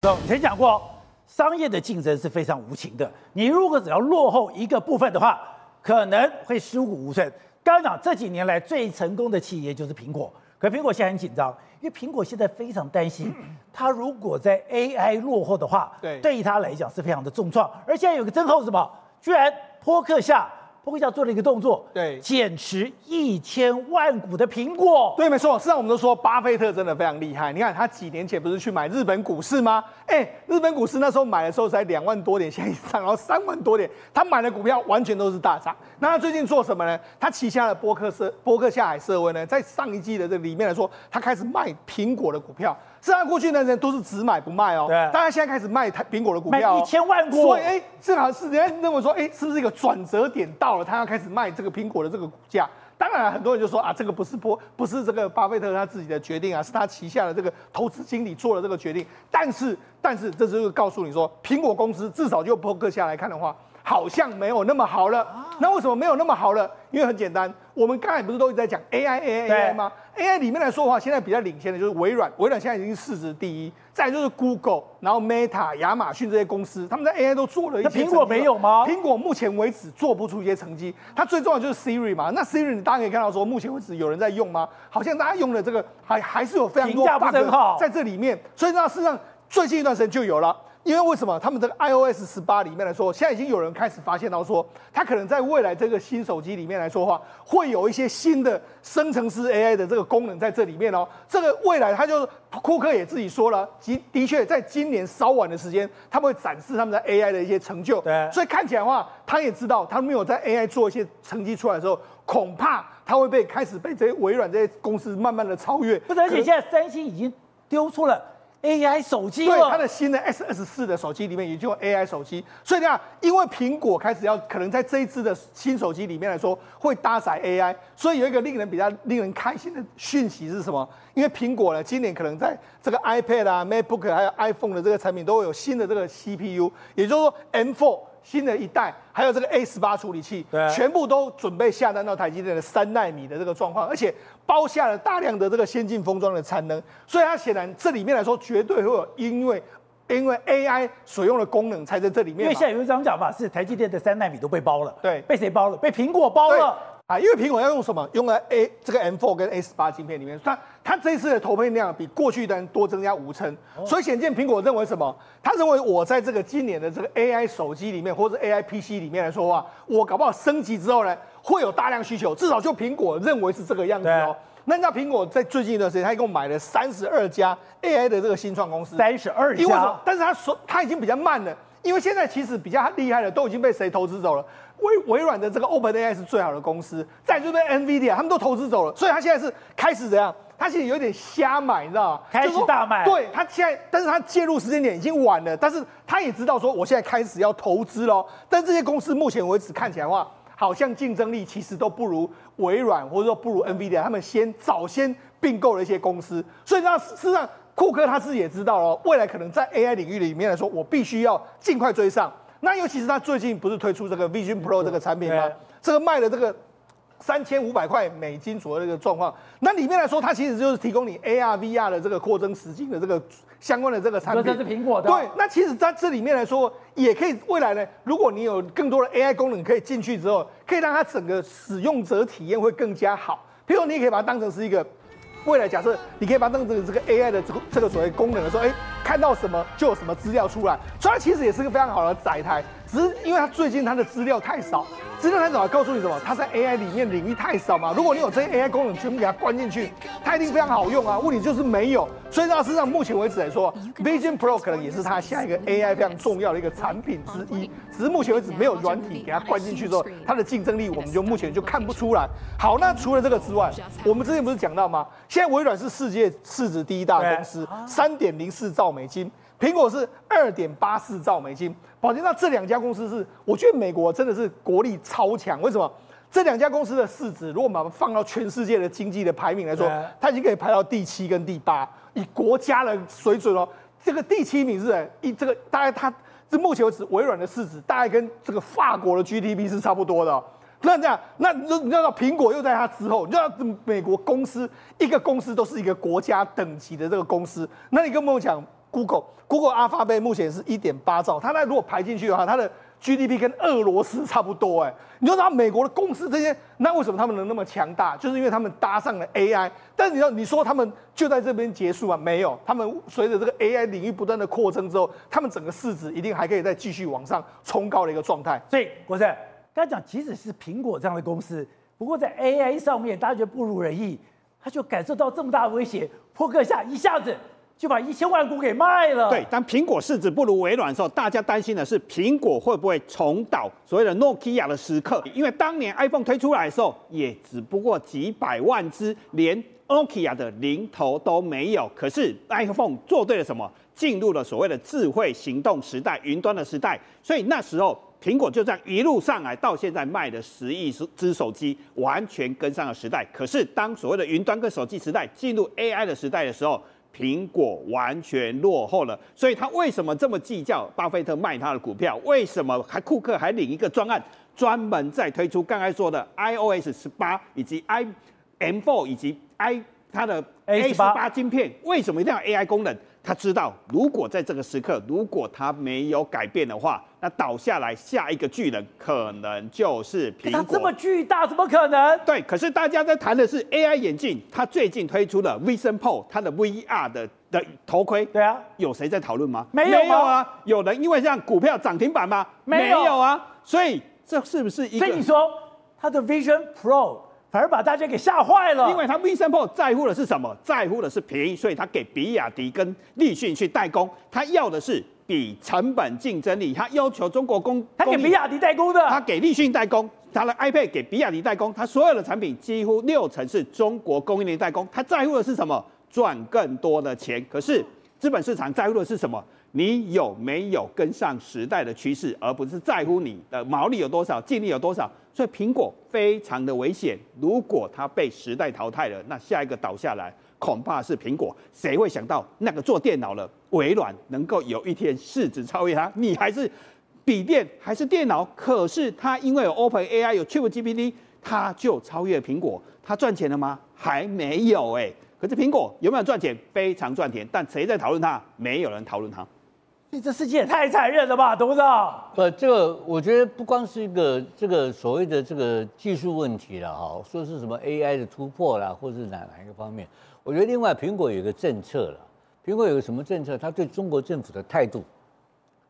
以前讲过，商业的竞争是非常无情的。你如果只要落后一个部分的话，可能会尸骨无存。刚刚讲这几年来最成功的企业就是苹果，可苹果现在很紧张，因为苹果现在非常担心，它如果在 AI 落后的话，对，对于它来讲是非常的重创。而现在有个真后是什么？居然波克夏。波克夏做了一个动作，对，减持一千万股的苹果。对，没错。实际上我们都说巴菲特真的非常厉害。你看他几年前不是去买日本股市吗？哎，日本股市那时候买的时候才两万多点，现在涨到三万多点。他买的股票完全都是大涨。那他最近做什么呢？他旗下的波克社波克夏海瑟威呢，在上一季的这里面来说，他开始卖苹果的股票。是啊，过去的人都是只买不卖哦。对。大家现在开始卖台苹果的股票，卖一千万股。所以，哎，正好是人家认为说，哎，是不是一个转折点到了？他要开始卖这个苹果的这个股价。当然，很多人就说啊，这个不是波，不是这个巴菲特他自己的决定啊，是他旗下的这个投资经理做了这个决定。但是，但是，这就是告诉你说，苹果公司至少就波克下来看的话。好像没有那么好了，那为什么没有那么好了？因为很简单，我们刚才不是都一直在讲 AI AI AI 吗？AI 里面来说的话，现在比较领先的就是微软，微软现在已经市值第一，再就是 Google，然后 Meta、亚马逊这些公司，他们在 AI 都做了一些。那苹果没有吗？苹果目前为止做不出一些成绩。它最重要就是 Siri 嘛，那 Siri 你大家可以看到说，目前为止有人在用吗？好像大家用的这个还还是有非常多 bug 在这里面，所以那事实上最近一段时间就有了。因为为什么他们这个 iOS 十八里面来说，现在已经有人开始发现到说，它可能在未来这个新手机里面来说的话，会有一些新的生成式 AI 的这个功能在这里面哦。这个未来，他就库克也自己说了，的的确在今年稍晚的时间，他们会展示他们的 AI 的一些成就。对，所以看起来的话，他也知道，他没有在 AI 做一些成绩出来的时候，恐怕他会被开始被这些微软这些公司慢慢的超越。不是，而且现在三星已经丢出了。AI 手机，对，它的新的 S 二十四的手机里面也就有 AI 手机，所以呢，因为苹果开始要可能在这一支的新手机里面来说会搭载 AI，所以有一个令人比较令人开心的讯息是什么？因为苹果呢，今年可能在这个 iPad 啊、MacBook 还有 iPhone 的这个产品都会有新的这个 CPU，也就是说 M4。新的一代，还有这个 A 十八处理器，对，全部都准备下单到台积电的三纳米的这个状况，而且包下了大量的这个先进封装的产能，所以它显然这里面来说绝对会有因为因为 AI 所用的功能才在这里面。因为现在有一张讲法是台积电的三纳米都被包了，对，被谁包了？被苹果包了。啊，因为苹果要用什么？用了 A 这个 M4 跟 A 十八晶片里面，它它这一次的投片量比过去的多增加五成，所以显见苹果认为什么？他认为我在这个今年的这个 AI 手机里面或者 AI PC 里面来说的话，我搞不好升级之后呢，会有大量需求，至少就苹果认为是这个样子哦。那你知道苹果在最近一段时间，他一共买了三十二家 AI 的这个新创公司，三十二家，因为但是他说他已经比较慢了，因为现在其实比较厉害的都已经被谁投资走了。微微软的这个 OpenAI 是最好的公司，再就是 NVIDIA，他们都投资走了，所以他现在是开始怎样？他现在有点瞎买，你知道吗？开始大卖。对，他现在，但是他介入时间点已经晚了，但是他也知道说，我现在开始要投资喽。但这些公司目前为止看起来的话，好像竞争力其实都不如微软，或者说不如 NVIDIA，他们先早先并购了一些公司，所以呢，事实上库克他自己也知道哦，未来可能在 AI 领域里面来说，我必须要尽快追上。那尤其是他最近不是推出这个 Vision Pro 这个产品吗？这个卖了这个三千五百块美金左右的一个状况，那里面来说，它其实就是提供你 AR、VR 的这个扩增实境的这个相关的这个产品。这是苹果的。对，那其实在这里面来说，也可以未来呢，如果你有更多的 AI 功能可以进去之后，可以让它整个使用者体验会更加好。譬如你也可以把它当成是一个。未来假设你可以把这个这个 AI 的这个这个所谓功能的时候，哎，看到什么就有什么资料出来，所以它其实也是个非常好的载台。只是因为它最近它的资料太少，资料太少，告诉你什么？它在 AI 里面领域太少嘛。如果你有这些 AI 功能全部给它关进去，它一定非常好用啊。问题就是没有，所以呢，事实上目前为止来说，Vision Pro 可能也是它下一个 AI 非常重要的一个产品之一。只是目前为止没有软体给它关进去之后，它的竞争力我们就目前就看不出来。好，那除了这个之外，我们之前不是讲到吗？现在微软是世界市值第一大公司，三点零四兆美金。苹果是二点八四兆美金，宝杰，那这两家公司是，我觉得美国真的是国力超强。为什么？这两家公司的市值，如果我们把它放到全世界的经济的排名来说，它已经可以排到第七跟第八。以国家的水准哦，这个第七名是一这个大概它，这目前为止微软的市值大概跟这个法国的 GDP 是差不多的。那这样，那你你知道苹果又在它之后，你知道美国公司一个公司都是一个国家等级的这个公司，那你跟我们讲。Google，Google Alphabet 目前是一点八兆，它那如果排进去的话，它的 GDP 跟俄罗斯差不多哎，你就知道美国的公司这些，那为什么他们能那么强大？就是因为他们搭上了 AI。但是你要你说他们就在这边结束啊？没有，他们随着这个 AI 领域不断的扩增之后，他们整个市值一定还可以再继续往上冲高的一个状态。所以国胜刚才讲，即使是苹果这样的公司，不过在 AI 上面大家觉得不如人意，他就感受到这么大的威胁，扑克下一下子。就把一千万股给卖了。对，当苹果市值不如微软的时候，大家担心的是苹果会不会重蹈所谓的诺基亚的时刻？因为当年 iPhone 推出来的时候，也只不过几百万只，连诺基亚的零头都没有。可是 iPhone 做对了什么？进入了所谓的智慧行动时代、云端的时代。所以那时候苹果就这样一路上来，到现在卖的十亿只手机，完全跟上了时代。可是当所谓的云端跟手机时代进入 AI 的时代的时候，苹果完全落后了，所以他为什么这么计较？巴菲特卖他的股票，为什么还库克还领一个专案，专门在推出刚才说的 iOS 十八以及 i M4 以及 i 它的 A 十八晶片？为什么一定要 AI 功能？他知道，如果在这个时刻，如果他没有改变的话，那倒下来下一个巨人可能就是苹果。它这么巨大，怎么可能？对，可是大家在谈的是 AI 眼镜，他最近推出了 Vision Pro，它的 VR 的的头盔。对啊，有谁在讨论吗？没有，啊。有人因为这样股票涨停板吗？没有，没有啊。所以这是不是一个？所以你说它的 Vision Pro。反而把大家给吓坏了，因为他 Vision Pro 在乎的是什么？在乎的是便宜，所以他给比亚迪跟立讯去代工，他要的是比成本竞争力，他要求中国工，他给比亚迪代工的，他给立讯代工，他的 iPad 给比亚迪代工，他所有的产品几乎六成是中国供应链代工，他在乎的是什么？赚更多的钱。可是资本市场在乎的是什么？你有没有跟上时代的趋势，而不是在乎你的毛利有多少、净利有多少？所以苹果非常的危险。如果它被时代淘汰了，那下一个倒下来恐怕是苹果。谁会想到那个做电脑的微软能够有一天市值超越它？你还是笔电还是电脑？可是它因为有 OpenAI 有 ChatGPT，它就超越苹果。它赚钱了吗？还没有哎、可是苹果有没有赚钱？非常赚钱。但谁在讨论它？没有人讨论它。你这世界也太残忍了吧，董事长？不，这个我觉得不光是一个这个所谓的这个技术问题了哈，说是什么 AI 的突破啦，或是哪哪一个方面？我觉得另外苹果有一个政策了，苹果有个什么政策？他对中国政府的态度，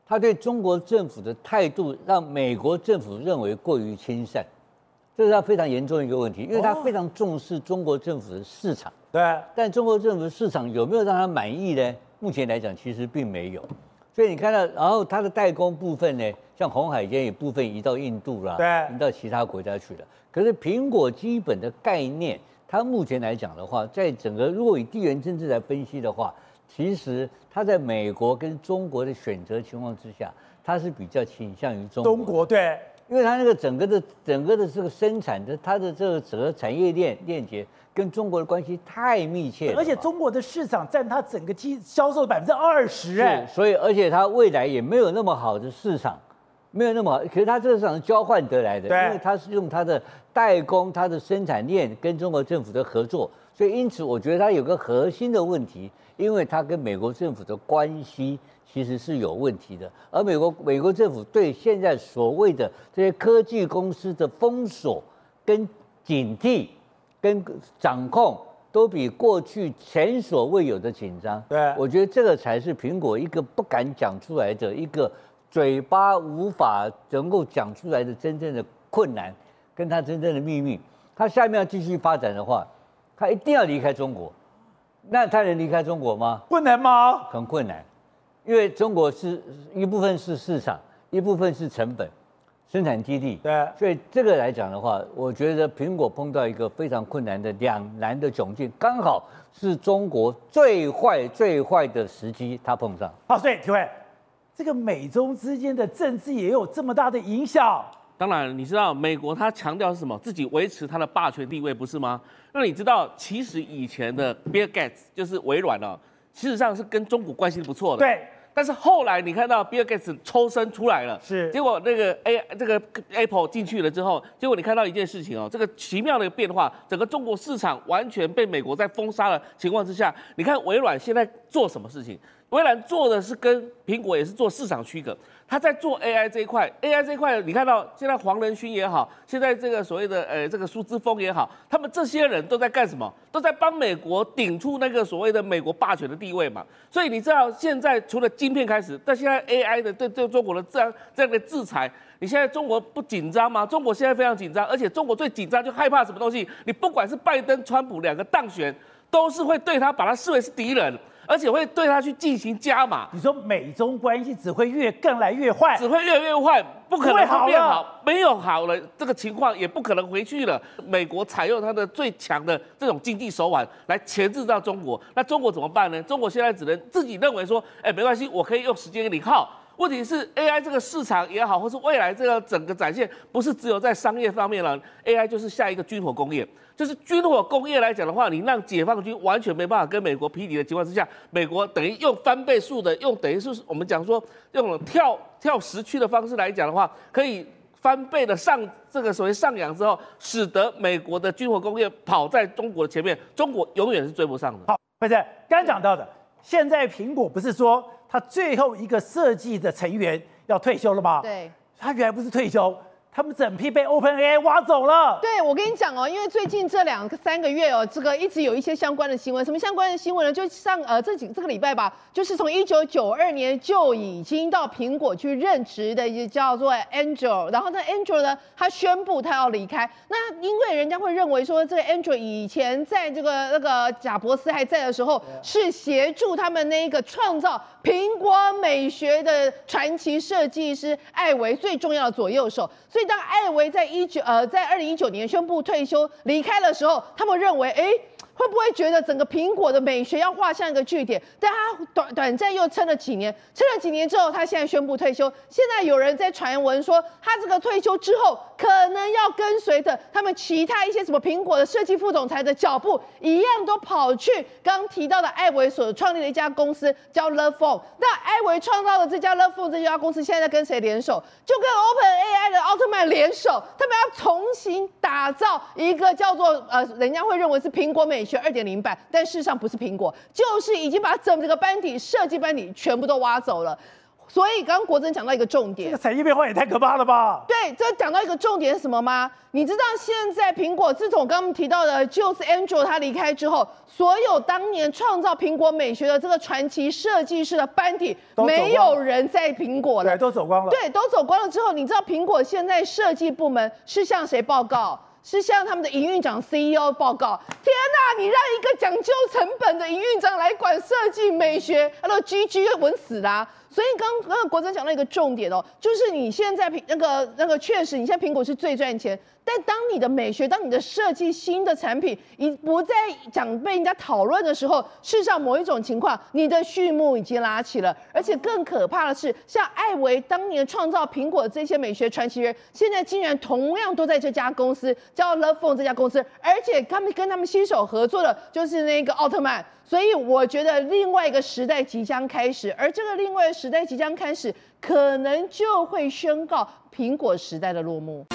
他对中国政府的态度让美国政府认为过于亲善，这是他非常严重的一个问题，因为他非常重视中国政府的市场。对，但中国政府的市场有没有让他满意呢？目前来讲，其实并没有。所以你看到，然后它的代工部分呢，像红海间有部分移到印度了，对，移到其他国家去了。可是苹果基本的概念，它目前来讲的话，在整个如果以地缘政治来分析的话，其实它在美国跟中国的选择情况之下，它是比较倾向于中国。中国对，因为它那个整个的整个的这个生产的它的这个整个产业链链接。跟中国的关系太密切了，而且中国的市场占它整个机销售的百分之二十，哎，所以而且它未来也没有那么好的市场，没有那么好，可是它这个市场是交换得来的，因为它是用它的代工、它的生产链跟中国政府的合作，所以因此我觉得它有个核心的问题，因为它跟美国政府的关系其实是有问题的，而美国美国政府对现在所谓的这些科技公司的封锁跟警惕。跟掌控都比过去前所未有的紧张。对，我觉得这个才是苹果一个不敢讲出来的一个嘴巴无法能够讲出来的真正的困难，跟它真正的秘密。它下面要继续发展的话，它一定要离开中国。那他能离开中国吗？不能吗？很困难，因为中国是一部分是市场，一部分是成本。生产基地，对，所以这个来讲的话，我觉得苹果碰到一个非常困难的两难的窘境，刚好是中国最坏最坏的时机，它碰上。好，所以体会，这个美中之间的政治也有这么大的影响。当然，你知道美国它强调是什么？自己维持它的霸权地位，不是吗？那你知道，其实以前的 Bill Gates 就是微软哦，事实上是跟中国关系不错的。对。但是后来你看到 B I G S 抽身出来了，是，结果那个 A 这个 Apple 进去了之后，结果你看到一件事情哦，这个奇妙的变化，整个中国市场完全被美国在封杀的情况之下，你看微软现在做什么事情？微软做的是跟苹果也是做市场区隔。他在做 AI 这一块，AI 这一块，你看到现在黄仁勋也好，现在这个所谓的呃这个苏姿丰也好，他们这些人都在干什么？都在帮美国顶出那个所谓的美国霸权的地位嘛。所以你知道现在除了晶片开始，但现在 AI 的对对中国的这样这样的制裁，你现在中国不紧张吗？中国现在非常紧张，而且中国最紧张就害怕什么东西？你不管是拜登、川普两个当选，都是会对他把他视为是敌人。而且会对他去进行加码。你说美中关系只会越更来越坏，只会越来越坏，不可能会变好，没有好了这个情况也不可能回去了。美国采用它的最强的这种经济手腕来钳制到中国，那中国怎么办呢？中国现在只能自己认为说，哎，没关系，我可以用时间给你耗。问题是 AI 这个市场也好，或是未来这个整个展现，不是只有在商业方面了，AI 就是下一个军火工业。就是军火工业来讲的话，你让解放军完全没办法跟美国匹敌的情况之下，美国等于用翻倍数的，用等于是我们讲说用跳跳时区的方式来讲的话，可以翻倍的上这个所谓上扬之后，使得美国的军火工业跑在中国的前面，中国永远是追不上的。好，辉正刚讲到的，现在苹果不是说。他最后一个设计的成员要退休了吗？对，他原来不是退休。他们整批被 OpenAI 挖走了。对，我跟你讲哦，因为最近这两个三个月哦，这个一直有一些相关的新闻。什么相关的新闻呢？就上呃这几这个礼拜吧，就是从一九九二年就已经到苹果去任职的，一个叫做 Angel。然后这，Angel 呢，他宣布他要离开。那因为人家会认为说，这个 Angel 以前在这个那个贾伯斯还在的时候，是协助他们那个创造苹果美学的传奇设计师艾维最重要的左右手，所所以。当艾维在一九呃在二零一九年宣布退休离开的时候，他们认为，哎。会不会觉得整个苹果的美学要画上一个句点？但他短短暂又撑了几年，撑了几年之后，他现在宣布退休。现在有人在传闻说，他这个退休之后，可能要跟随着他们其他一些什么苹果的设计副总裁的脚步，一样都跑去刚提到的艾维所创立的一家公司叫 LovePhone。那艾维创造的这家 LovePhone 这家公司，现在在跟谁联手？就跟 OpenAI 的奥特曼联手，他们要重新打造一个叫做呃，人家会认为是苹果美。学二点零版，但事实上不是苹果，就是已经把整个班底设计班底全部都挖走了。所以刚刚国珍讲到一个重点，这个产业变化也太可怕了吧？对，这讲到一个重点是什么吗？你知道现在苹果自从刚刚提到的，就是 Andrew 他离开之后，所有当年创造苹果美学的这个传奇设计师的班底，没有人在苹果了，对，都走光了。对，都走光了之后，你知道苹果现在设计部门是向谁报告？是向他们的营运长 CEO 报告。天哪，你让一个讲究成本的营运长来管设计美学，他都 GG 要稳死啦、所以刚刚国珍讲到一个重点哦，就是你现在苹那个那个确实，你现在苹果是最赚钱。但当你的美学，当你的设计新的产品，已不再讲被人家讨论的时候，事实上某一种情况，你的序幕已经拉起了。而且更可怕的是，像艾维当年创造苹果这些美学传奇人，现在竟然同样都在这家公司，叫 LovePhone 这家公司，而且他们跟他们新手合作的就是那个奥特曼。所以我觉得另外一个时代即将开始，而这个另外一个时代即将开始，可能就会宣告苹果时代的落幕。